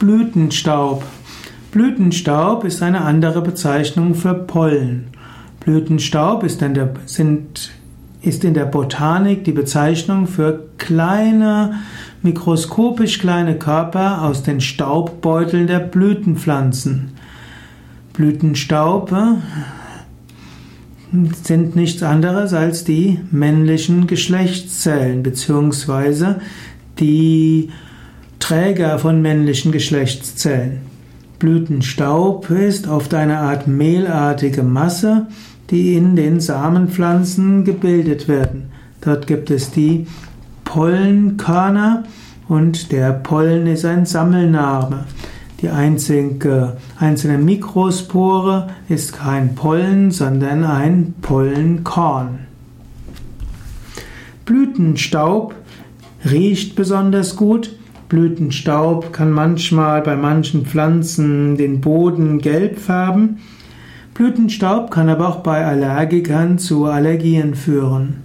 Blütenstaub. Blütenstaub ist eine andere Bezeichnung für Pollen. Blütenstaub ist in der, sind, ist in der Botanik die Bezeichnung für kleine, mikroskopisch kleine Körper aus den Staubbeuteln der Blütenpflanzen. Blütenstaub sind nichts anderes als die männlichen Geschlechtszellen beziehungsweise die Träger von männlichen Geschlechtszellen. Blütenstaub ist oft eine Art mehlartige Masse, die in den Samenpflanzen gebildet werden. Dort gibt es die Pollenkörner und der Pollen ist ein Sammelname. Die einzige, einzelne Mikrospore ist kein Pollen, sondern ein Pollenkorn. Blütenstaub riecht besonders gut. Blütenstaub kann manchmal bei manchen Pflanzen den Boden gelb färben. Blütenstaub kann aber auch bei Allergikern zu Allergien führen.